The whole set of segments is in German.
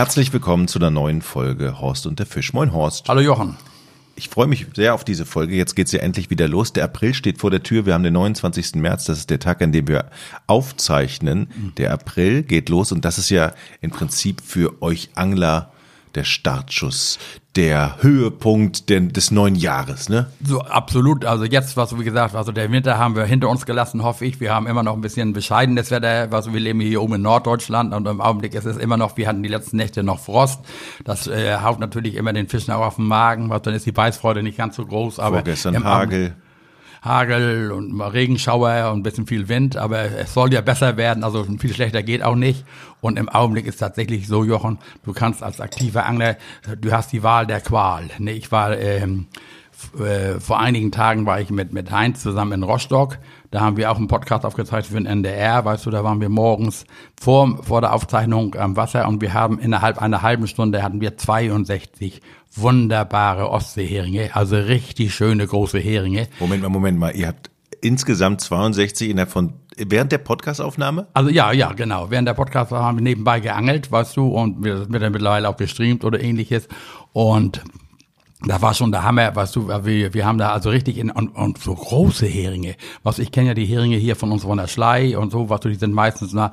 Herzlich willkommen zu einer neuen Folge Horst und der Fisch. Moin Horst. Hallo Jochen. Ich freue mich sehr auf diese Folge. Jetzt geht's ja endlich wieder los. Der April steht vor der Tür. Wir haben den 29. März. Das ist der Tag, an dem wir aufzeichnen. Der April geht los und das ist ja im Prinzip für euch Angler der Startschuss, der Höhepunkt des neuen Jahres, ne? So, absolut. Also jetzt, was wie gesagt, also der Winter haben wir hinter uns gelassen, hoffe ich. Wir haben immer noch ein bisschen bescheidenes Wetter, was wir leben hier oben in Norddeutschland und im Augenblick ist es immer noch, wir hatten die letzten Nächte noch Frost. Das äh, haut natürlich immer den Fischen auch auf den Magen, was dann ist die Beißfreude nicht ganz so groß, aber Vorgestern Hagel. Abend, Hagel und Regenschauer und ein bisschen viel Wind, aber es soll ja besser werden, also viel schlechter geht auch nicht. Und im Augenblick ist tatsächlich so, Jochen, du kannst als aktiver Angler, du hast die Wahl der Qual. Ne, ich war ähm, äh, vor einigen Tagen war ich mit, mit Heinz zusammen in Rostock. Da haben wir auch einen Podcast aufgezeichnet für den NDR. Weißt du, da waren wir morgens vor, vor der Aufzeichnung am Wasser und wir haben innerhalb einer halben Stunde hatten wir 62 wunderbare Ostseeheringe, also richtig schöne große Heringe. Moment mal, Moment mal, ihr habt insgesamt 62 innerhalb von während der Podcastaufnahme? Also ja, ja, genau. Während der Podcastaufnahme haben wir nebenbei geangelt, weißt du, und wir dann mittlerweile auch gestreamt oder ähnliches. Und da war schon der Hammer, weißt du, wir, wir haben da also richtig in, und, und so große Heringe. Was ich kenne ja die Heringe hier von uns von der Schlei und so, was du, die sind meistens na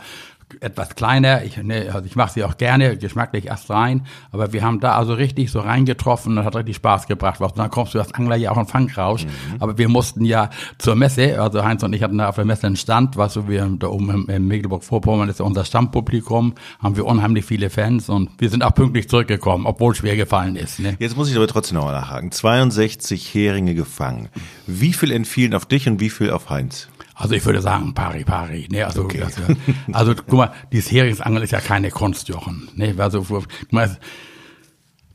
etwas kleiner. Ich, ne, also ich mache sie auch gerne, geschmacklich erst rein. Aber wir haben da also richtig so reingetroffen und hat richtig Spaß gebracht. Und dann kommst du als Angler ja auch in Fangrausch. Mhm. Aber wir mussten ja zur Messe, also Heinz und ich hatten da auf der Messe einen Stand, was so wir da oben im, im Mecklenburg-Vorpommern ist ja unser Stammpublikum, haben wir unheimlich viele Fans und wir sind auch pünktlich zurückgekommen, obwohl schwer gefallen ist. Ne? Jetzt muss ich aber trotzdem noch mal nachhaken. 62 Heringe gefangen. Wie viel entfielen auf dich und wie viel auf Heinz? Also ich würde sagen, pari pari. Ne, also, okay. also, also guck mal, dieses Heringsangeln ist ja keine Kunst, Jochen. Ne, also guck mal,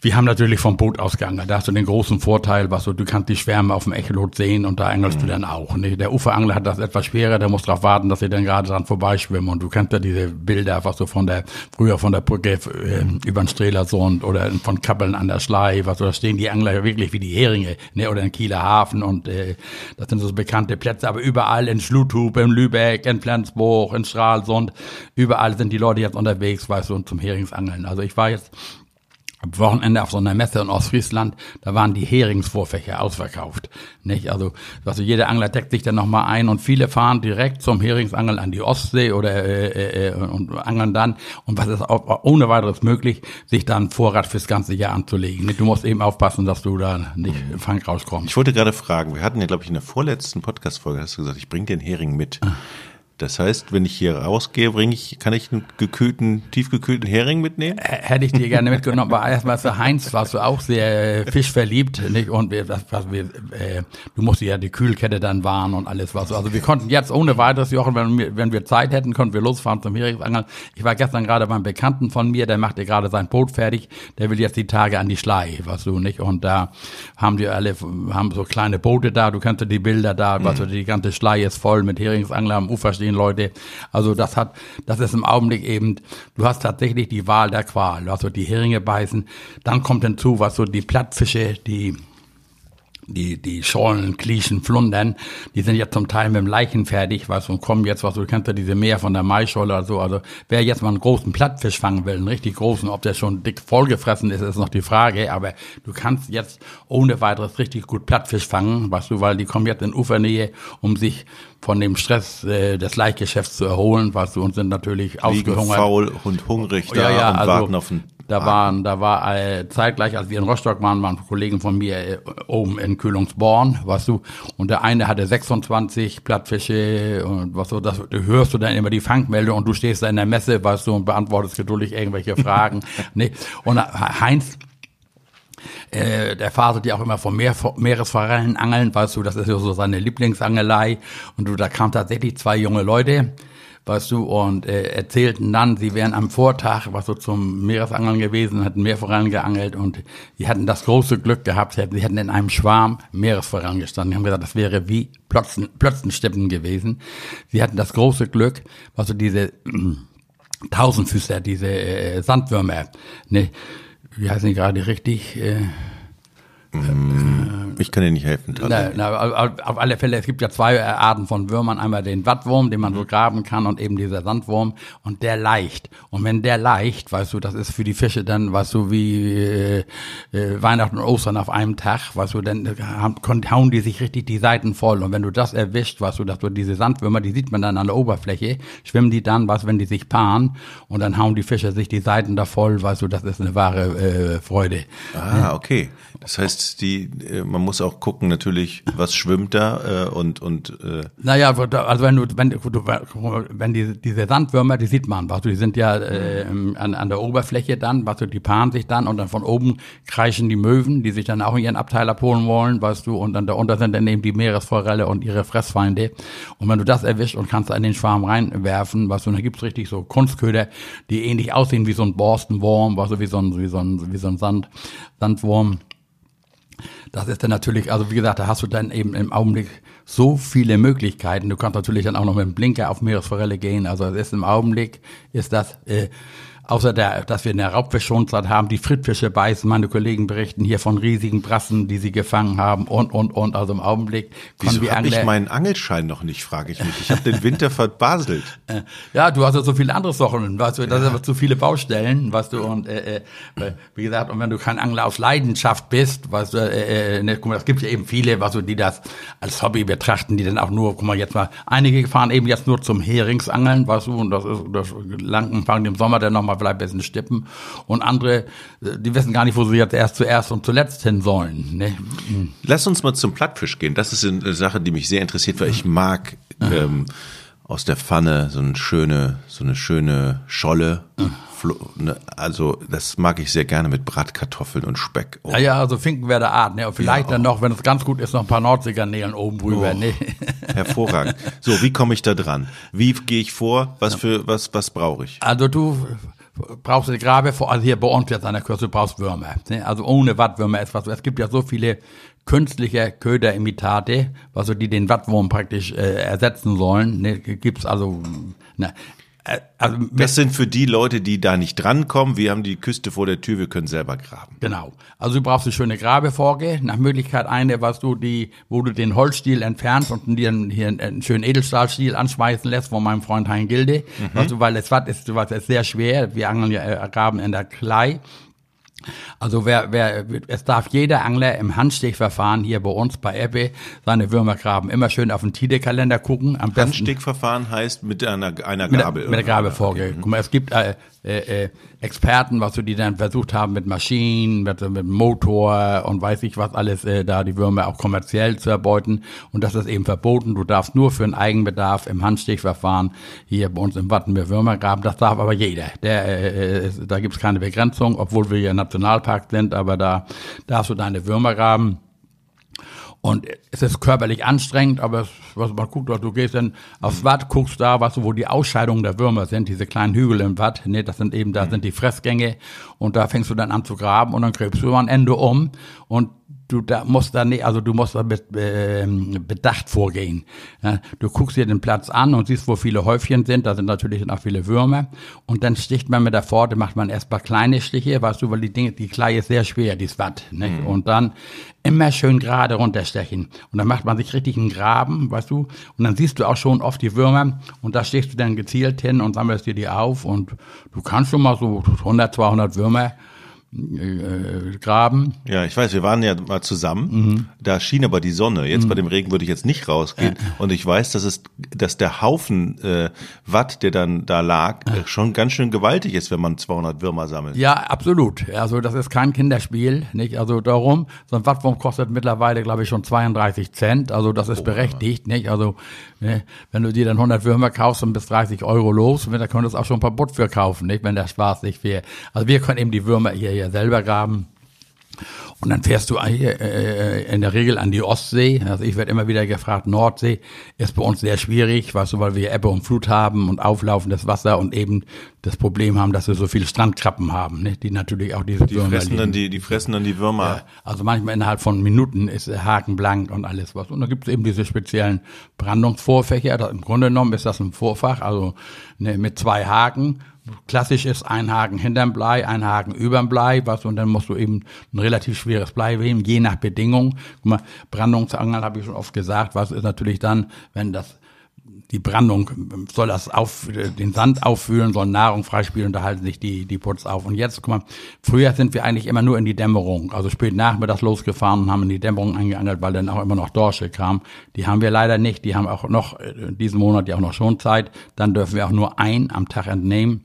wir haben natürlich vom Boot ausgeangelt. Da hast du den großen Vorteil, was so, du kannst die Schwärme auf dem Echolot sehen und da angelst mhm. du dann auch. Ne? Der Uferangler hat das etwas schwerer, der muss darauf warten, dass sie dann gerade dran vorbeischwimmen. Und du kennst ja diese Bilder, was so von der, früher von der Brücke äh, über den Streelersund oder von Kappeln an der Schlei, was so, da stehen die Angler ja wirklich wie die Heringe, ne? oder in Kieler Hafen und äh, das sind so bekannte Plätze. Aber überall in Schluthub, in Lübeck, in Flensburg, in Stralsund, überall sind die Leute jetzt unterwegs, weißt du, und zum Heringsangeln. Also ich war jetzt am Wochenende auf so einer Messe in Ostfriesland, da waren die Heringsvorfächer ausverkauft. Nicht? Also, also jeder Angler deckt sich dann nochmal ein und viele fahren direkt zum Heringsangeln an die Ostsee oder äh, äh, und angeln dann. Und was ist auch ohne weiteres möglich, sich dann Vorrat fürs ganze Jahr anzulegen. Nicht? Du musst eben aufpassen, dass du da nicht im Fang rauskommst. Ich wollte gerade fragen, wir hatten ja, glaube ich, in der vorletzten Podcast-Folge, hast du gesagt, ich bring den Hering mit. Das heißt, wenn ich hier rausgehe, bringe ich, kann ich einen gekühlten, tiefgekühlten Hering mitnehmen? Hätte ich dir gerne mitgenommen, aber erstmal für Heinz warst du auch sehr fischverliebt, nicht? Und wir, das, was wir, äh, du musst ja die Kühlkette dann wahren und alles was. Also wir konnten jetzt ohne weiteres, Jochen, wenn wir, wenn wir Zeit hätten, konnten wir losfahren zum Heringsangeln. Ich war gestern gerade beim Bekannten von mir, der machte gerade sein Boot fertig, der will jetzt die Tage an die Schlei, weißt du, nicht? Und da haben die alle, haben so kleine Boote da, du kennst ja die Bilder da, mhm. weißt du, die ganze Schlei ist voll mit Heringsangler am Ufer stehen Leute. Also das hat, das ist im Augenblick eben, du hast tatsächlich die Wahl der Qual. Also die Heringe beißen. Dann kommt hinzu, was so die Plattfische, die die, die Schollen, Klischen, Flundern, die sind ja zum Teil mit dem Leichen fertig, was und kommen jetzt, was du kennst ja diese Meer von der Maischolle oder so. Also wer jetzt mal einen großen Plattfisch fangen will, einen richtig großen, ob der schon dick vollgefressen ist, ist noch die Frage. Aber du kannst jetzt ohne weiteres richtig gut Plattfisch fangen, weißt du, weil die kommen jetzt in Ufernähe, um sich von dem Stress äh, des Leichtgeschäfts zu erholen, weißt du, und sind natürlich Liegen ausgehungert. faul und hungrig da ja, ja, und also, warten auf den da waren, da war äh, zeitgleich, als wir in Rostock waren, waren Kollegen von mir äh, oben in Kühlungsborn, weißt du, und der eine hatte 26 Plattfische und was so, das hörst du dann immer die Fangmeldung und du stehst da in der Messe, weißt du, und beantwortest geduldig irgendwelche Fragen. nee. Und Heinz, äh, der faselt ja auch immer vom Meer, Meeresforellen angeln, weißt du, das ist ja so seine Lieblingsangelei. Und du, da kamen tatsächlich zwei junge Leute, weißt du, und äh, erzählten dann, sie wären am Vortag, was so zum Meeresangeln gewesen, hatten Meerforellen geangelt und sie hatten das große Glück gehabt, sie hätten in einem Schwarm Meeresforellen gestanden. Die haben gesagt, das wäre wie Plötzen, Plötzenstippen gewesen. Sie hatten das große Glück, was so diese äh, Tausendfüßler, diese äh, Sandwürmer, ne, wie heißen die gerade richtig? Äh. Ich kann dir nicht helfen. Na, na, auf alle Fälle, es gibt ja zwei Arten von Würmern. Einmal den Wattwurm, den man so graben kann, und eben dieser Sandwurm. Und der leicht. Und wenn der leicht, weißt du, das ist für die Fische dann, weißt du, wie äh, äh, Weihnachten und Ostern auf einem Tag, weißt du, dann hauen die sich richtig die Seiten voll. Und wenn du das erwischt, weißt du, dass du diese Sandwürmer, die sieht man dann an der Oberfläche, schwimmen die dann, was, wenn die sich paaren, und dann hauen die Fische sich die Seiten da voll, weißt du, das ist eine wahre äh, Freude. Ah, okay. Das heißt, die, äh, man muss auch gucken natürlich, was schwimmt da äh, und und. Äh naja, also wenn du wenn du wenn die diese Sandwürmer, die sieht man, weißt du, die sind ja äh, an, an der Oberfläche dann, weißt du, die paaren sich dann und dann von oben kreischen die Möwen, die sich dann auch in ihren Abteil abholen wollen, weißt du, und dann darunter sind dann eben die Meeresforelle und ihre Fressfeinde. Und wenn du das erwischt und kannst in den Schwarm reinwerfen, weißt du, dann gibt's richtig so Kunstköder, die ähnlich aussehen wie so ein Borstenwurm, weißt du, wie so ein wie so ein wie so ein Sand Sandwurm. Das ist dann natürlich, also wie gesagt, da hast du dann eben im Augenblick so viele Möglichkeiten. Du kannst natürlich dann auch noch mit dem Blinker auf Meeresforelle gehen. Also es ist im Augenblick, ist das äh, außer der, dass wir eine Raubfischschonzeit haben, die Frittfische beißen. Meine Kollegen berichten hier von riesigen Brassen, die sie gefangen haben und, und, und. Also im Augenblick Wieso wir hab ich meinen Angelschein noch nicht, frage ich mich. Ich habe den Winter verbaselt. Äh, ja, du hast ja so viele andere Sachen, weißt du, das ja. sind aber zu viele Baustellen, weißt du, und äh, äh, wie gesagt, und wenn du kein Angler aus Leidenschaft bist, weißt du, äh, äh, ne, guck mal, es gibt ja eben viele, weißt du, die das als Hobby betrachten, die dann auch nur, guck mal, jetzt mal, einige fahren eben jetzt nur zum Heringsangeln, weißt du, und das ist, das lang fangen im Sommer dann nochmal vielleicht ein bisschen stippen. Und andere, die wissen gar nicht, wo sie jetzt erst zuerst und zuletzt hin sollen. Ne? Lass uns mal zum Plattfisch gehen. Das ist eine Sache, die mich sehr interessiert, weil ich mag ähm, aus der Pfanne so eine schöne, so eine schöne Scholle. Ne, also das mag ich sehr gerne mit Bratkartoffeln und Speck. Oh. Ja, ja, also Finkenwerder Art. Ne? Und vielleicht ja, dann noch, wenn es ganz gut ist, noch ein paar Nordseegarnelen oben drüber. Oh, ne? Hervorragend. So, wie komme ich da dran? Wie gehe ich vor? Was für was was brauche ich? Also du brauchst du Grabe vor, also hier bei uns jetzt an der Küste, du brauchst Würmer. Ne? Also ohne Wattwürmer ist was. Es gibt ja so viele künstliche Köderimitate, also die den Wattwurm praktisch äh, ersetzen sollen. Ne? Gibt's also, ne? Äh, also das sind für die Leute, die da nicht drankommen. Wir haben die Küste vor der Tür, wir können selber graben. Genau. Also du brauchst eine schöne Grabeforge. Nach Möglichkeit eine, was du die, wo du den Holzstiel entfernst und dir hier einen schönen Edelstahlstiel anschmeißen lässt von meinem Freund Hein Gilde. Mhm. Also, weil es was ist, was ist sehr schwer. Wir angeln ja äh, graben in der Klei. Also wer, wer, es darf jeder Angler im Handstichverfahren hier bei uns bei Ebbe seine Würmer graben. Immer schön auf den Tide-Kalender gucken. Am Handstichverfahren heißt mit einer, einer Gabel. Mit, mit der Gabelfolge. Okay. Guck mal, es gibt äh, äh, äh, Experten, was du die dann versucht haben mit Maschinen, mit, mit Motor und weiß ich was alles, äh, da die Würmer auch kommerziell zu erbeuten. Und das ist eben verboten. Du darfst nur für einen Eigenbedarf im Handstichverfahren hier bei uns im Wattenmeer Würmer graben. Das darf aber jeder. Der, äh, äh da gibt's keine Begrenzung, obwohl wir ja Nationalpark sind, aber da darfst du deine Würmer graben. Und es ist körperlich anstrengend, aber es, was man guckt, du gehst dann aufs Watt, guckst da, was wo die Ausscheidungen der Würmer sind, diese kleinen Hügel im Watt, ne, das sind eben, da mhm. sind die Fressgänge und da fängst du dann an zu graben und dann gräbst du am Ende um und du da musst da nicht, also du musst da mit, äh, bedacht vorgehen. Ja, du guckst dir den Platz an und siehst, wo viele Häufchen sind, da sind natürlich auch viele Würmer und dann sticht man mit der Pforte, macht man erst mal kleine Stiche, weißt du, weil die Dinge, die Klei ist sehr schwer, die ist Watt, ne? Mhm. und dann immer schön gerade runterstechen und dann macht man sich richtig einen Graben, weißt du, und dann siehst du auch schon oft die Würmer und da stehst du dann gezielt hin und sammelst dir die auf und du kannst schon mal so 100, 200 Würmer äh, graben. Ja, ich weiß, wir waren ja mal zusammen. Mhm. Da schien aber die Sonne. Jetzt mhm. bei dem Regen würde ich jetzt nicht rausgehen. Äh. Und ich weiß, dass es, dass der Haufen äh, Watt, der dann da lag, äh. schon ganz schön gewaltig ist, wenn man 200 Würmer sammelt. Ja, absolut. Also das ist kein Kinderspiel, nicht? Also darum, so ein Wattwurm kostet mittlerweile, glaube ich, schon 32 Cent. Also das ist oh, berechtigt, nicht? Also ne, wenn du dir dann 100 Würmer kaufst und bis 30 Euro los, dann könntest du auch schon ein paar Butt für kaufen, nicht? Wenn der Spaß nicht wäre. Also wir können eben die Würmer hier ja selber graben. Und dann fährst du äh, in der Regel an die Ostsee. Also ich werde immer wieder gefragt, Nordsee ist bei uns sehr schwierig, weißt du, weil wir Ebbe und Flut haben und auflaufendes Wasser und eben das Problem haben, dass wir so viele Strandkrabben haben, ne? die natürlich auch diese die Würmer fressen dann die, die fressen dann die Würmer. Ja, also manchmal innerhalb von Minuten ist Haken blank und alles was. Und da gibt es eben diese speziellen Brandungsvorfächer. Im Grunde genommen ist das ein Vorfach, also ne, mit zwei Haken klassisch ist ein Haken hinterm Blei, ein Haken überm Blei, was und dann musst du eben ein relativ schweres Blei nehmen, je nach Bedingung. Guck mal, Brandungsangeln habe ich schon oft gesagt, was ist natürlich dann, wenn das die Brandung soll das auf, den Sand auffühlen, soll Nahrung freispielen da halten sich die, die Putz auf. Und jetzt, guck mal, früher sind wir eigentlich immer nur in die Dämmerung, also spät nachmittags losgefahren und haben in die Dämmerung angeangelt, weil dann auch immer noch Dorsche kam. Die haben wir leider nicht, die haben auch noch, äh, diesen Monat ja auch noch schon Zeit. Dann dürfen wir auch nur ein am Tag entnehmen.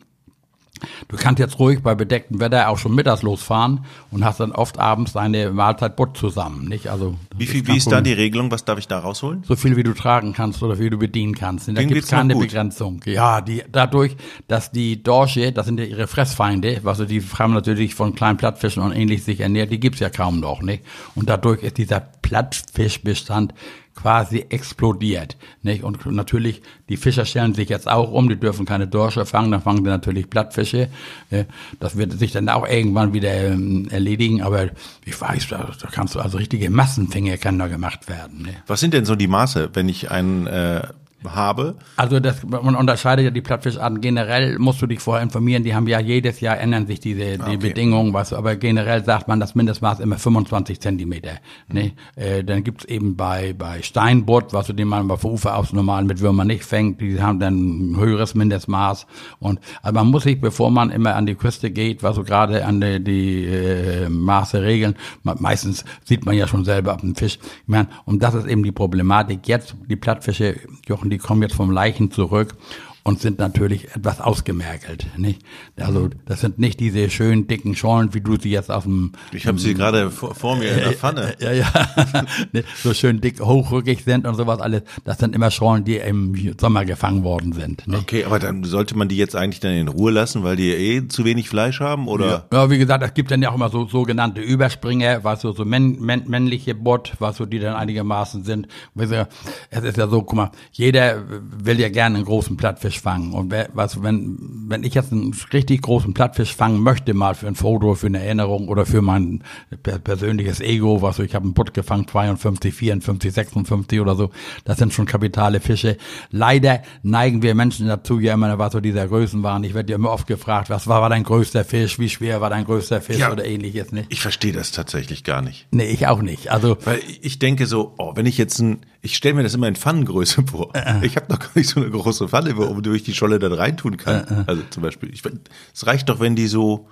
Du kannst jetzt ruhig bei bedecktem Wetter auch schon mittags losfahren und hast dann oft abends deine Mahlzeit Butt zusammen, nicht? Also wie viel, wie ist da die Regelung? Was darf ich da rausholen? So viel wie du tragen kannst oder wie du bedienen kannst. Da gibt es keine Begrenzung. Ja, die dadurch, dass die Dorsche, das sind ja ihre Fressfeinde, was also die haben natürlich von kleinen Plattfischen und ähnlich sich ernährt, die gibt's ja kaum noch, nicht? Und dadurch ist dieser Plattfischbestand quasi explodiert. Nicht? Und natürlich, die Fischer stellen sich jetzt auch um, die dürfen keine Dorsche fangen, dann fangen sie natürlich Plattfische. Das wird sich dann auch irgendwann wieder ähm, erledigen, aber ich weiß, da, da kannst du also richtige Massenfänge kann da gemacht werden. Ne? Was sind denn so die Maße, wenn ich einen äh, habe. Also das, man unterscheidet ja die Plattfischarten. Generell musst du dich vorher informieren. Die haben ja jedes Jahr ändern sich diese die okay. Bedingungen, was. Aber generell sagt man das Mindestmaß immer 25 Zentimeter. Mhm. Ne? Äh, dann gibt's eben bei bei Steinbutt, was du den man auf Ufer aus normal mit Würmern nicht fängt. Die haben dann ein höheres Mindestmaß. Und also man muss sich, bevor man immer an die Küste geht, was so gerade an die, die äh, Maße regeln. Meistens sieht man ja schon selber ab dem Fisch. Ich meine, und das ist eben die Problematik. Jetzt die Plattfische, Jochen, die die kommen jetzt vom Leichen zurück und sind natürlich etwas ausgemergelt. Nicht? Also das sind nicht diese schönen dicken Schorlen, wie du sie jetzt auf dem. Ich habe sie gerade vor, vor, mir in der Pfanne. Ja, ja, so schön dick hochrückig sind und sowas alles. Das sind immer Schorlen, die im Sommer gefangen worden sind. Nicht? Okay, aber dann sollte man die jetzt eigentlich dann in Ruhe lassen, weil die eh zu wenig Fleisch haben, oder? Ja, ja wie gesagt, es gibt dann ja auch immer so sogenannte Überspringer, was so so männ, männ, männliche Bot, was so die dann einigermaßen sind. Es ist ja so, guck mal, jeder will ja gerne einen großen Plattfisch Plattfisch fangen. Und wer, was, wenn, wenn ich jetzt einen richtig großen Plattfisch fangen möchte, mal für ein Foto, für eine Erinnerung oder für mein persönliches Ego, was so, ich habe einen Butt gefangen, 52, 54, 56 oder so, das sind schon kapitale Fische. Leider neigen wir Menschen dazu, ja immer, was so dieser Größen waren. Ich werde ja immer oft gefragt, was war, war dein größter Fisch, wie schwer war dein größter Fisch ja, oder ähnliches, ne? Ich verstehe das tatsächlich gar nicht. Nee, ich auch nicht. Also, Weil ich denke so, oh, wenn ich jetzt ein, ich stelle mir das immer in Pfannengröße vor. Äh, ich habe noch gar nicht so eine große Pfanne, um durch die Scholle dann reintun kann. Äh, äh. Also zum Beispiel, ich, es reicht doch, wenn die so,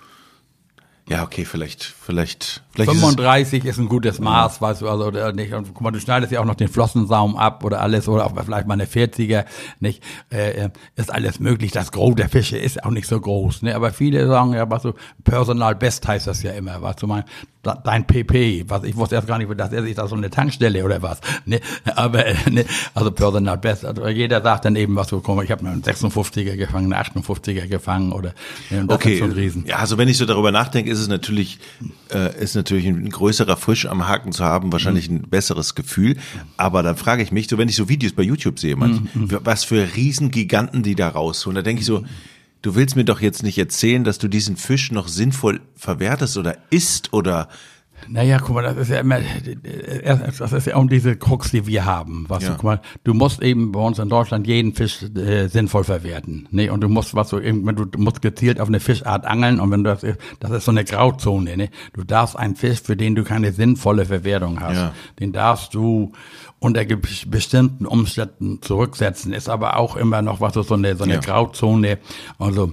ja, okay, vielleicht, vielleicht, vielleicht 35 ist, ist, ein gutes Maß, weißt du, also oder nicht. Und guck mal, du schneidest ja auch noch den Flossensaum ab oder alles oder auch vielleicht mal eine 40er, nicht? Äh, ist alles möglich. Das Gros der Fische ist auch nicht so groß, ne? Aber viele sagen ja, was so Personal Best heißt das ja immer, was du meinst dein PP, was ich wusste erst gar nicht, dass er sich da so eine Tankstelle oder was. Ne? Aber ne? also Personal Best. Also jeder sagt dann eben, was so komm, ich habe einen 56er gefangen, einen 58er gefangen oder ne? das okay. ist schon Riesen. Ja, also wenn ich so darüber nachdenke, ist es natürlich äh, ist natürlich ein größerer Frisch am Haken zu haben, wahrscheinlich mhm. ein besseres Gefühl. Aber dann frage ich mich, so wenn ich so Videos bei YouTube sehe, manch, mhm. mhm. was für Riesengiganten die da rausholen, da denke ich so, du willst mir doch jetzt nicht erzählen, dass du diesen Fisch noch sinnvoll verwertest oder isst oder naja, guck mal, das ist ja immer, das ist ja auch diese Krux, die wir haben. Was ja. du, guck mal, du musst eben bei uns in Deutschland jeden Fisch äh, sinnvoll verwerten. Ne? Und du musst, was du eben, du musst gezielt auf eine Fischart angeln und wenn du das, das ist so eine Grauzone. Ne? Du darfst einen Fisch, für den du keine sinnvolle Verwertung hast, ja. den darfst du unter bestimmten Umständen zurücksetzen. Ist aber auch immer noch was so eine, so eine ja. Grauzone. Also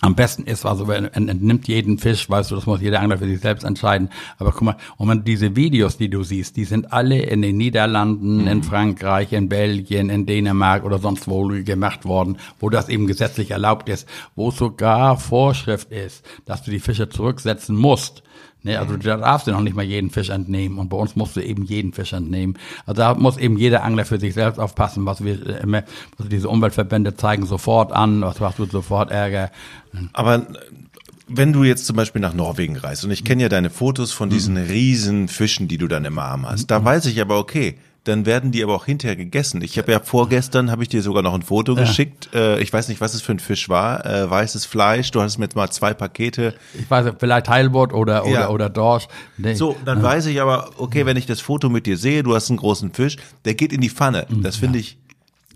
am besten ist, also entnimmt jeden Fisch, weißt du, das muss jeder Angler für sich selbst entscheiden. Aber guck mal, und wenn diese Videos, die du siehst, die sind alle in den Niederlanden, mhm. in Frankreich, in Belgien, in Dänemark oder sonst wo gemacht worden, wo das eben gesetzlich erlaubt ist, wo sogar Vorschrift ist, dass du die Fische zurücksetzen musst. Ne, also da darfst du noch nicht mal jeden Fisch entnehmen und bei uns musst du eben jeden Fisch entnehmen. Also da muss eben jeder Angler für sich selbst aufpassen, was wir äh, immer, also diese Umweltverbände zeigen sofort an, was hast du sofort Ärger. Aber wenn du jetzt zum Beispiel nach Norwegen reist und ich kenne ja deine Fotos von diesen mhm. riesen Fischen, die du dann im Arm hast, da weiß ich aber okay, dann werden die aber auch hinterher gegessen. Ich habe ja vorgestern, habe ich dir sogar noch ein Foto ja. geschickt. Äh, ich weiß nicht, was es für ein Fisch war. Äh, weißes Fleisch. Du hattest mir jetzt mal zwei Pakete. Ich weiß, vielleicht Heilbutt oder, oder, ja. oder Dorsch. Nee. So, dann ja. weiß ich aber, okay, wenn ich das Foto mit dir sehe, du hast einen großen Fisch, der geht in die Pfanne. Das finde ich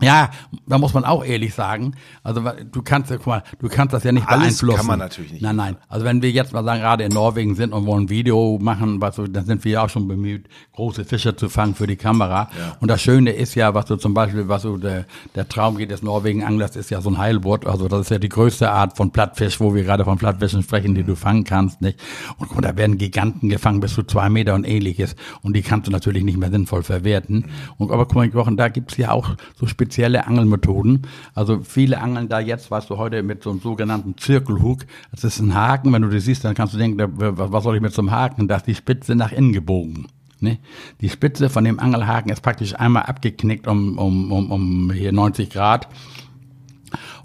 Ja, da muss man auch ehrlich sagen. Also du kannst ja, guck mal, du kannst das ja nicht Alles beeinflussen. kann man natürlich nicht. Nein, nein. Also wenn wir jetzt mal sagen, gerade in Norwegen sind und wollen ein Video machen, was so, dann sind wir ja auch schon bemüht, große Fische zu fangen für die Kamera. Ja. Und das Schöne ist ja, was du zum Beispiel, was so der, der Traum geht des Norwegen-Anglers, ist ja so ein Heilbutt. Also das ist ja die größte Art von Plattfisch, wo wir gerade von Plattfischen sprechen, die du fangen kannst, nicht? Und guck mal, da werden Giganten gefangen bis zu zwei Meter und ähnliches. Und die kannst du natürlich nicht mehr sinnvoll verwerten. Und aber guck mal, da gibt's ja auch so spezielle Angelmethoden. Also viele angeln da jetzt, weißt du, heute mit so einem sogenannten Zirkelhook. Das ist ein Haken. Wenn du das siehst, dann kannst du denken, was soll ich mit so einem Haken? Da ist die Spitze nach innen gebogen. Ne? Die Spitze von dem Angelhaken ist praktisch einmal abgeknickt um, um, um, um hier 90 Grad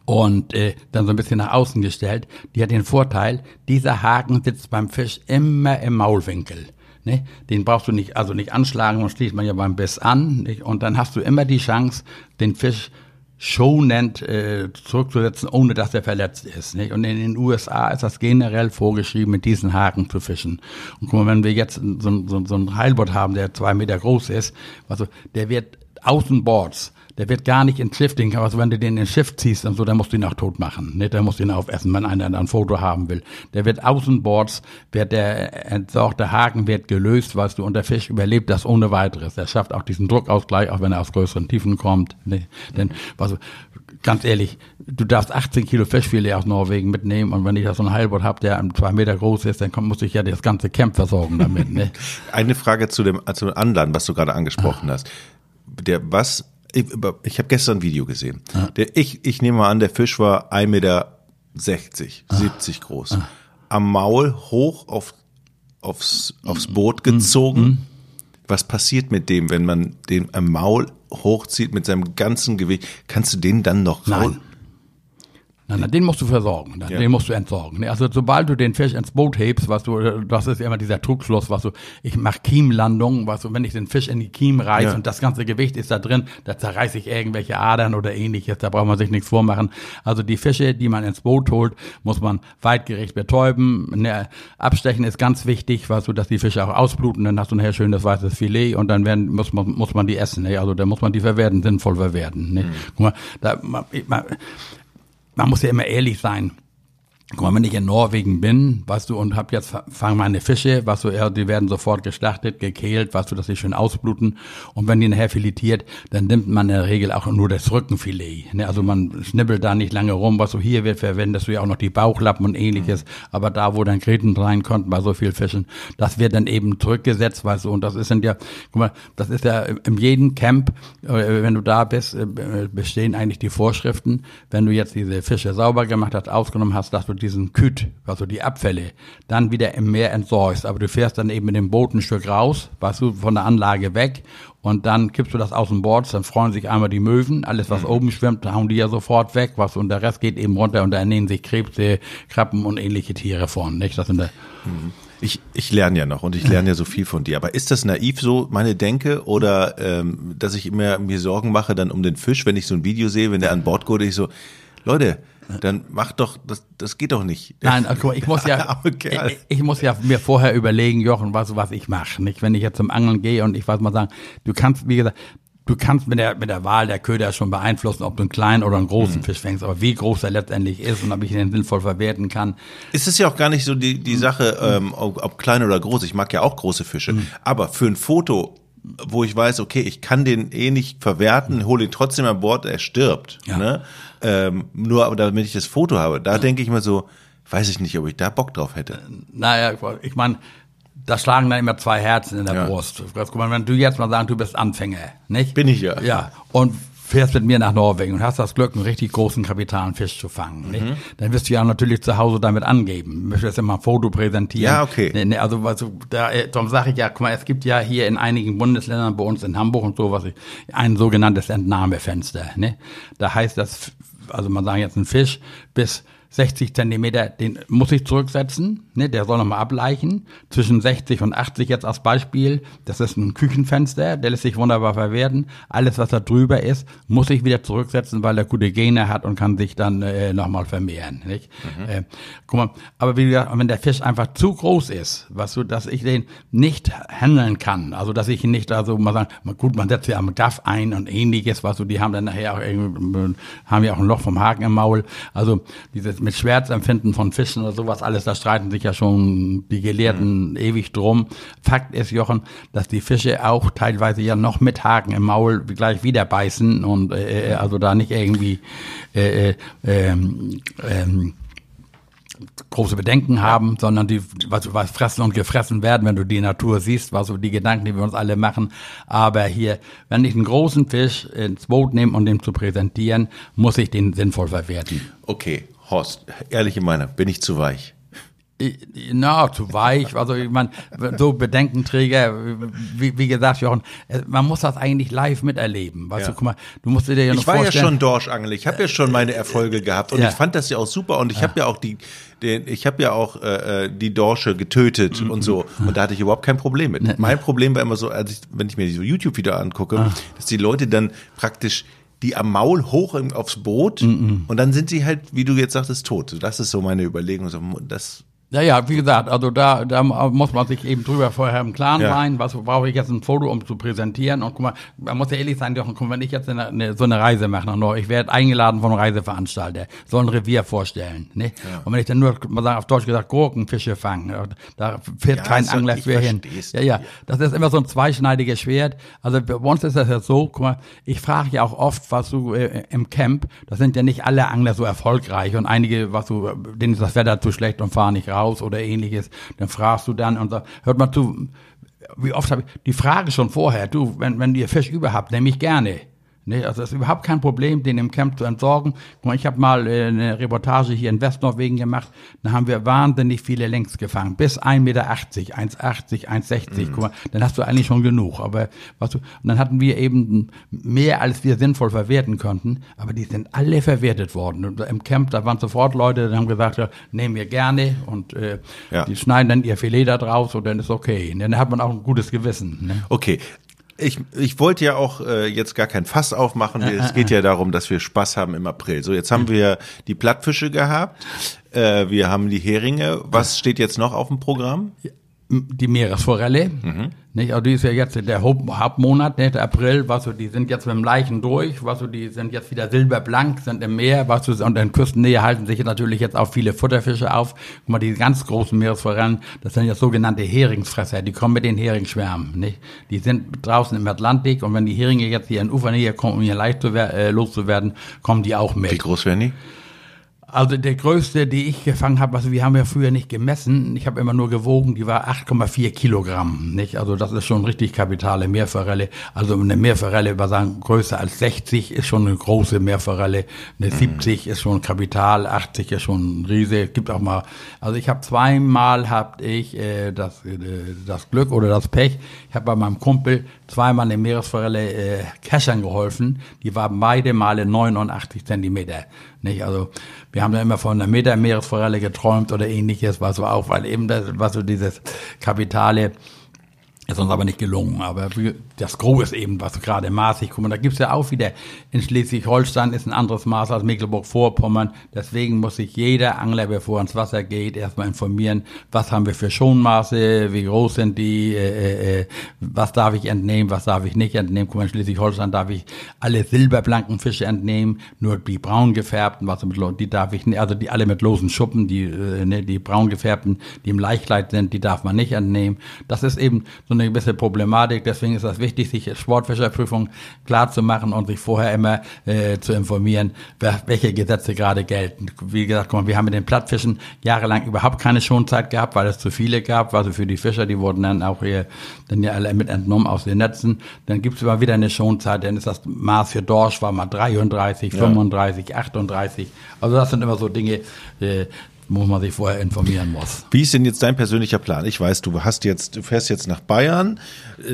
und äh, dann so ein bisschen nach außen gestellt. Die hat den Vorteil, dieser Haken sitzt beim Fisch immer im Maulwinkel. Ne? Den brauchst du nicht, also nicht anschlagen und schließt man ja beim Biss an. Nicht? Und dann hast du immer die Chance, den Fisch schonend äh, zurückzusetzen, ohne dass er verletzt ist. Nicht? Und in den USA ist das generell vorgeschrieben, mit diesen Haken zu fischen. Und guck mal, wenn wir jetzt so, so, so einen Heilbutt haben, der zwei Meter groß ist, also der wird außenbords, der wird gar nicht ins Schiff, den, also wenn du den ins Schiff ziehst und so, dann musst du ihn auch tot machen. Ne? Dann musst du ihn aufessen, wenn einer ein Foto haben will. Der wird außenbords, wird der entsorgte Haken wird gelöst, weißt du, und der Fisch überlebt das ohne weiteres. Er schafft auch diesen Druckausgleich, auch wenn er aus größeren Tiefen kommt. Ne? Denn, also, ganz ehrlich, du darfst 18 Kilo Fischfilet aus Norwegen mitnehmen und wenn ich da so einen Heilbutt habe, der zwei Meter groß ist, dann muss ich ja das ganze Camp versorgen damit. Ne? Eine Frage zu dem, zu dem Anladen, was du gerade angesprochen hast. Der, was, ich, ich habe gestern ein Video gesehen. Der, ich, ich nehme mal an, der Fisch war 1,60 Meter, 70 groß. Am Maul hoch auf, aufs, aufs Boot gezogen. Was passiert mit dem, wenn man den am Maul hochzieht mit seinem ganzen Gewicht? Kannst du den dann noch? Nein. Nein, nein, den musst du versorgen, Ja. den musst du entsorgen. ne? Also sobald du den Fisch ins Boot hebst, was du, das ist ja immer dieser Trugschluss, was du, ich mach Kiemlandung, was du, wenn ich den Fisch in die Kiem reiß Ja. und das ganze Gewicht ist da drin, da zerreiß ich irgendwelche Adern oder ähnliches, da braucht man sich nichts vormachen. Also die Fische, die man ins Boot holt, muss man weitgerecht betäuben. Ne, abstechen ist ganz wichtig, was du, dass die Fische auch ausbluten, dann hast du nachher schön das weißes Filet und dann werden, muss man, muss man die essen, ne? Also da muss man die verwerten, sinnvoll verwerten, ne? Guck mal, da, man, man, man muss ja immer ehrlich sein. Guck mal, wenn ich in Norwegen bin, weißt du, und hab jetzt fangen meine Fische, weißt du, ja, die werden sofort geschlachtet, gekehlt, weißt du, dass sie schön ausbluten. Und wenn die nachher filetiert, dann nimmt man in der Regel auch nur das Rückenfilet. Ne? Also man schnibbelt da nicht lange rum, was du hier wird, verwendest du ja auch noch die Bauchlappen und ähnliches. Aber da, wo dann Gräten rein konnten bei so viel Fischen, das wird dann eben zurückgesetzt, weißt du, und das ist dann ja, guck mal, das ist ja in jedem Camp, äh, wenn du da bist, äh, bestehen eigentlich die Vorschriften, wenn du jetzt diese Fische sauber gemacht hast, ausgenommen hast, dass du diesen Küt, also die Abfälle, dann wieder im Meer entsorgst. Aber du fährst dann eben mit dem Boot ein Stück raus, weißt du, von der Anlage weg und dann kippst du das aus dem Bord, dann freuen sich einmal die Möwen, alles was oben schwimmt, hauen die ja sofort weg, was und der Rest geht eben runter und da ernähren sich Krebse, Krabben und ähnliche Tiere von, nicht? Das sind da, Ich, ich lerne ja noch und ich lerne ja so viel von dir. Aber ist das naiv so, meine Denke? Oder ähm, dass ich immer mir Sorgen mache dann um den Fisch, wenn ich so ein Video sehe, wenn der an Bord geht, ich so, Leute, dann mach doch, das, das geht doch nicht. Nein, also ich muss ja, ich, ich muss ja mir vorher überlegen, Jochen, was, was ich mache. Nicht, wenn ich jetzt zum Angeln gehe und ich weiß mal sagen, du kannst, wie gesagt, du kannst mit der, mit der Wahl der Köder schon beeinflussen, ob du einen kleinen oder einen großen Fisch fängst, aber wie groß er letztendlich ist und ob ich ihn sinnvoll verwerten kann. Es ist ja auch gar nicht so die, die Sache, ähm, ob, ob klein oder groß. Ich mag ja auch große Fische. Aber für ein Foto, wo ich weiß, okay, ich kann den eh nicht verwerten, hole ihn trotzdem an Bord, er stirbt. Ja. Ne? Ähm, nur aber damit ich das Foto habe, da denke ich mir so, weiß ich nicht, ob ich da Bock drauf hätte. Naja, ich meine, da schlagen dann immer zwei Herzen in der Ja. Brust. Guck mal, wenn du jetzt mal sagst, du bist Anfänger, nicht? Bin ich ja. Ja, und fährst mit mir nach Norwegen und hast das Glück, einen richtig großen kapitalen Fisch zu fangen? Mhm. dann wirst du ja natürlich zu Hause damit angeben. Möchtest immer ein Foto präsentieren. Ja, okay. Ne, ne, also, also da, äh, darum sage ich ja, guck mal, es gibt ja hier in einigen Bundesländern, bei uns in Hamburg und so, was ich, ein sogenanntes Entnahmefenster. Ne? Da heißt das, also man sagt jetzt ein Fisch bis 60 Zentimeter, den muss ich zurücksetzen, ne, der soll nochmal ableichen. Zwischen 60 und 80 jetzt als Beispiel, das ist ein Küchenfenster, der lässt sich wunderbar verwerten. Alles, was da drüber ist, muss ich wieder zurücksetzen, weil er gute Gene hat und kann sich dann äh, nochmal vermehren. Nicht? Mhm. Äh, guck mal, aber wie gesagt, wenn der Fisch einfach zu groß ist, was so, dass ich den nicht handeln kann, also dass ich ihn nicht, also mal sagen, gut, man setzt ja am Gaff ein und ähnliches, was so, die haben dann nachher auch irgendwie, haben ja auch ein Loch vom Haken im Maul, also dieses mit Schmerzempfinden von Fischen oder sowas, alles, da streiten sich ja schon die Gelehrten mhm. ewig drum. Fakt ist, Jochen, dass die Fische auch teilweise ja noch mit Haken im Maul gleich wieder beißen und äh, äh also da nicht irgendwie äh, äh, ähm, ähm, große Bedenken haben, sondern die was, was fressen und gefressen werden, wenn du die Natur siehst, was so die Gedanken, die wir uns alle machen. Aber hier, wenn ich einen großen Fisch ins Boot nehme und um den zu präsentieren, muss ich den sinnvoll verwerten. Okay, Horst, ehrliche Meinung, bin ich zu weich? Na, zu weich. Also ich meine, so Bedenkenträger, wie, wie gesagt, Jochen, äh, man muss das eigentlich live miterleben. Weißt ja. du, guck mal, du musst dir ja noch Ich war ja schon Dorschangel, ich habe ja schon meine Erfolge gehabt und ja. ich fand das ja auch super und ich ja. habe ja auch die, den, ich habe ja auch äh, äh, die Dorsche getötet mhm. und so und da hatte ich überhaupt kein Problem mit. Mein Problem war immer so, als ich, wenn ich mir diese YouTube-Video angucke, ah. dass die Leute dann praktisch die am Maul hoch aufs Boot mm -mm. und dann sind sie halt, wie du jetzt sagtest, tot. Das ist so meine Überlegung. Das ja, ja, wie gesagt, also da, da muss man sich eben drüber vorher im Klaren ja. sein, was brauche ich jetzt ein Foto, um zu präsentieren. Und guck mal, man muss ja ehrlich sein, doch, guck, wenn ich jetzt eine, eine, so eine Reise mache nach Nord, ich werde eingeladen vom Reiseveranstalter, soll ein Revier vorstellen. Ne? Ja. Und wenn ich dann nur, mal sagen, auf Deutsch gesagt, Gurkenfische fangen, da fährt ja, kein Angler für hin. Ja, ja, das ist immer so ein zweischneidiges Schwert. Also bei uns ist das ja so, guck mal, ich frage ja auch oft, was du äh, im Camp, das sind ja nicht alle Angler so erfolgreich und einige, was du, denen ist das Wetter zu schlecht und fahren nicht raus raus oder ähnliches, dann fragst du dann und sagst, hört mal zu, wie oft habe ich die Frage schon vorher, du, wenn, wenn ihr Fisch über habt, nehme ich gerne. Ne, also es ist überhaupt kein Problem, den im Camp zu entsorgen. Guck mal, ich habe mal äh, eine Reportage hier in Westnorwegen gemacht. Da haben wir wahnsinnig viele Längs gefangen. Bis 1,80 Meter, 1,80, 1,60. Mhm. Guck mal, dann hast du eigentlich schon genug. Aber was du, und dann hatten wir eben mehr, als wir sinnvoll verwerten konnten. Aber die sind alle verwertet worden. Und Im Camp, da waren sofort Leute, die haben gesagt, ja, nehmen wir gerne. Und äh, ja. die schneiden dann ihr Filet da draus und dann ist okay. Und dann hat man auch ein gutes Gewissen. Ne? Okay, ich, ich wollte ja auch äh, jetzt gar kein Fass aufmachen. Äh, es geht ja darum, dass wir Spaß haben im April. So, jetzt haben wir die Plattfische gehabt, äh, wir haben die Heringe. Was steht jetzt noch auf dem Programm? Die Meeresforelle. Mhm. Nicht? Also die ist ja jetzt der Hauptmonat, nicht? der April, was so, die sind jetzt mit dem Leichen durch, was so, die sind jetzt wieder silberblank, sind im Meer, was so, und in Küstennähe halten sich natürlich jetzt auch viele Futterfische auf. Guck mal, die ganz großen Meeresforellen, das sind ja sogenannte Heringsfresser, die kommen mit den Heringsschwärmen, nicht? Die sind draußen im Atlantik und wenn die Heringe jetzt hier in Ufernähe kommen, um hier leicht zu äh, loszuwerden, kommen die auch mit. Wie groß werden die? Also der größte, die ich gefangen habe, also wir haben ja früher nicht gemessen, ich habe immer nur gewogen, die war 8,4 Kilogramm, nicht? Also das ist schon richtig kapitale Meerforelle. Also eine Meerforelle, wir sagen größer als 60 ist schon eine große Meerforelle, eine 70 mhm. ist schon Kapital, 80 ist schon ein Riese. Gibt auch mal, also ich habe zweimal habt ich äh, das äh, das Glück oder das Pech. Ich habe bei meinem Kumpel zweimal eine Meeresforelle äh, Keschern geholfen. Die war beide Male 89 Zentimeter. Nicht? Also wir haben ja immer von einer Meter-Meeresforelle geträumt oder ähnliches, was so auch, weil eben das, was so dieses Kapitale ist uns aber nicht gelungen. Aber das Gros ist eben, was gerade maßig. Guck mal, da gibt's ja auch wieder, in Schleswig-Holstein ist ein anderes Maß als Mecklenburg-Vorpommern. Deswegen muss sich jeder Angler, bevor er ins Wasser geht, erstmal informieren, was haben wir für Schonmaße, wie groß sind die, äh, äh, was darf ich entnehmen, was darf ich nicht entnehmen. Guck mal, in Schleswig-Holstein darf ich alle silberblanken Fische entnehmen, nur die braun gefärbten, was mit, die darf ich nicht, also die alle mit losen Schuppen, die, äh, ne, die braun gefärbten, die im Leichtleit sind, die darf man nicht entnehmen. Das ist eben so eine gewisse Problematik. Deswegen ist das wichtig, sich Sportfischerprüfung klar zu machen und sich vorher immer äh, zu informieren, welche Gesetze gerade gelten. Wie gesagt, guck mal, wir haben mit den Plattfischen jahrelang überhaupt keine Schonzeit gehabt, weil es zu viele gab. Also für die Fischer, die wurden dann auch hier dann ja alle mit entnommen aus den Netzen. Dann gibt es immer wieder eine Schonzeit, dann ist das Maß für Dorsch war mal 33, ja. 35, 38. Also das sind immer so Dinge, äh, muss man sich vorher informieren muss. Wie ist denn jetzt dein persönlicher Plan? Ich weiß, du hast jetzt, du fährst jetzt nach Bayern,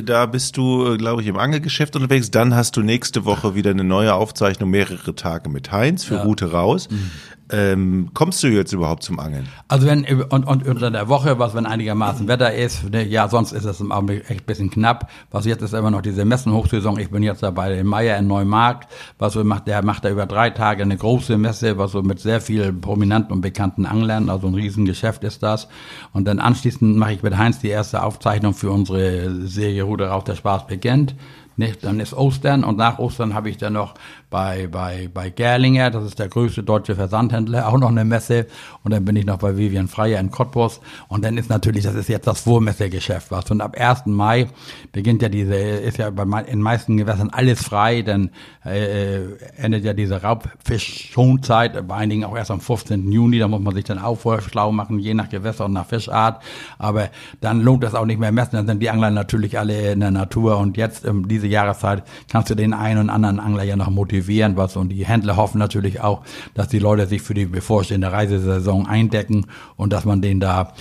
da bist du, glaube ich, im Angelgeschäft unterwegs. Dann hast du nächste Woche wieder eine neue Aufzeichnung, mehrere Tage mit Heinz für ja. Route raus. Mhm. Ähm, kommst du jetzt überhaupt zum Angeln? Also wenn und, und unter der Woche, was wenn einigermaßen Wetter ist, ne, ja, sonst ist es im Augenblick echt ein bisschen knapp. Was jetzt ist immer noch diese Messenhochsaison. Ich bin jetzt dabei in Meier in Neumarkt. Was so macht, der macht da über drei Tage eine große Messe, was so mit sehr vielen prominenten und bekannten Anglern, also ein Riesengeschäft ist das. Und dann anschließend mache ich mit Heinz die erste Aufzeichnung für unsere Serie Ruder auf der Spaß beginnt. Nicht? Dann ist Ostern und nach Ostern habe ich dann noch bei, bei, bei Gerlinger, das ist der größte deutsche Versandhändler, auch noch eine Messe. Und dann bin ich noch bei Vivian Freier in Cottbus. Und dann ist natürlich, das ist jetzt das Vormessegeschäft, was. Und ab 1. Mai beginnt ja diese, ist ja bei, in meisten Gewässern alles frei, dann äh, endet ja diese Raubfischschonzeit, bei einigen auch erst am 15. Juni, da muss man sich dann auch vorher schlau machen, je nach Gewässer und nach Fischart. Aber dann lohnt das auch nicht mehr messen, dann sind die Angler natürlich alle in der Natur. Und jetzt, um diese Jahreszeit, kannst du den einen und anderen Angler ja noch motivieren motivieren was. Und die Händler hoffen natürlich auch, dass die Leute sich für die bevorstehende Reisesaison eindecken und dass man denen da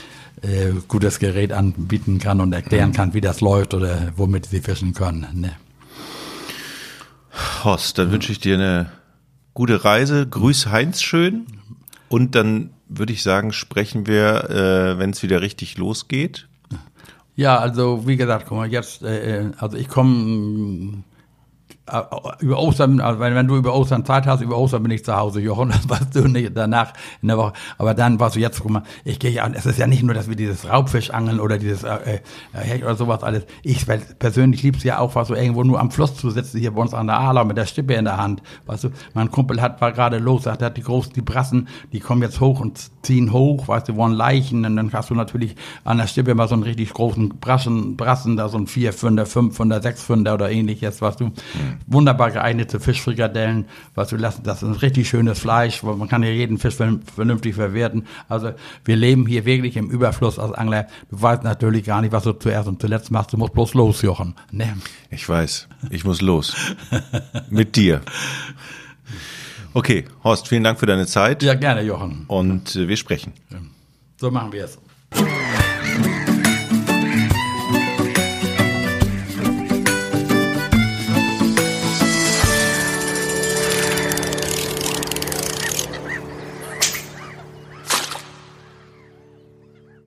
äh, gutes Gerät anbieten kann und erklären mhm. kann, wie das läuft oder womit sie fischen können. Ne? Horst, dann wünsche ich dir eine gute Reise. Grüß Heinz schön. Und dann würde ich sagen, sprechen wir, äh, wenn es wieder richtig losgeht. Ja, also wie gesagt, guck mal, jetzt, äh, äh also ich komme über Ostern, also wenn, du über Ostern Zeit hast, über Ostern bin ich zu Hause, Jochen, das weißt du nicht danach in der Woche. Aber dann warst du jetzt, guck mal, ich gehe ja, es ist ja nicht nur, dass wir dieses Raubfischangeln oder dieses äh, äh, Hecht oder sowas alles. Ich persönlich lieb's ja auch, was so irgendwo nur am Fluss zu sitzen, hier bei uns an der Aala mit der Stippe in der Hand. Weißt du, mein Kumpel hat, war gerade los, sagt, er hat die großen, die Brassen, die kommen jetzt hoch und ziehen hoch, weißt du, wollen Leichen, und dann hast du natürlich an der Stippe mal so einen richtig großen Brassen, Brassen, da so ein 4 Pfünder, 5 Pfünder, 6 Pfünder oder ähnliches, weißt du. Mhm wunderbar geeignete Fischfrikadellen, was wir lassen. Das ist ein richtig schönes Fleisch, man kann ja jeden Fisch vernünftig verwerten. Also wir leben hier wirklich im Überfluss als Angler. Du weißt natürlich gar nicht, was du zuerst und zuletzt machst. Du musst bloß los, Jochen. Ne? Ich weiß, ich muss los. Mit dir. Okay, Horst, vielen Dank für deine Zeit. Ja, gerne, Jochen. Und äh, wir sprechen. So machen wir es.